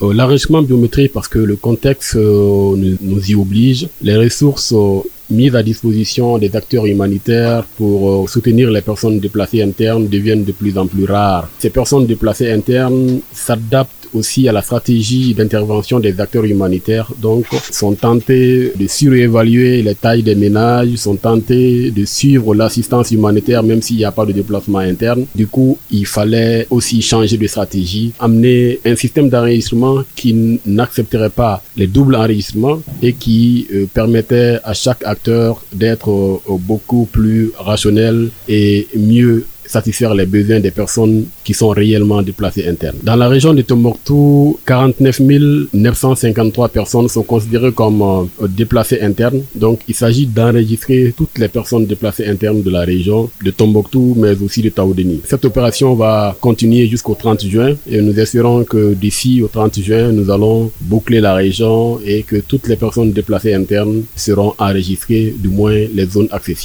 Euh, l'enregistrement biométrique parce que le contexte euh, nous, y oblige. Les ressources euh, mises à disposition des acteurs humanitaires pour soutenir les personnes déplacées internes deviennent de plus en plus rares. Ces personnes déplacées internes s'adaptent aussi à la stratégie d'intervention des acteurs humanitaires. Donc, sont tentés de surévaluer les tailles des ménages, sont tentés de suivre l'assistance humanitaire même s'il n'y a pas de déplacement interne. Du coup, il fallait aussi changer de stratégie, amener un système d'enregistrement qui n'accepterait pas les doubles enregistrements et qui euh, permettait à chaque acteur d'être beaucoup plus rationnel et mieux satisfaire les besoins des personnes qui sont réellement déplacées internes. Dans la région de Tombouctou, 49 953 personnes sont considérées comme euh, déplacées internes. Donc, il s'agit d'enregistrer toutes les personnes déplacées internes de la région de Tombouctou, mais aussi de Taoudeni. Cette opération va continuer jusqu'au 30 juin et nous espérons que d'ici au 30 juin, nous allons boucler la région et que toutes les personnes déplacées internes seront enregistrées, du moins les zones accessibles.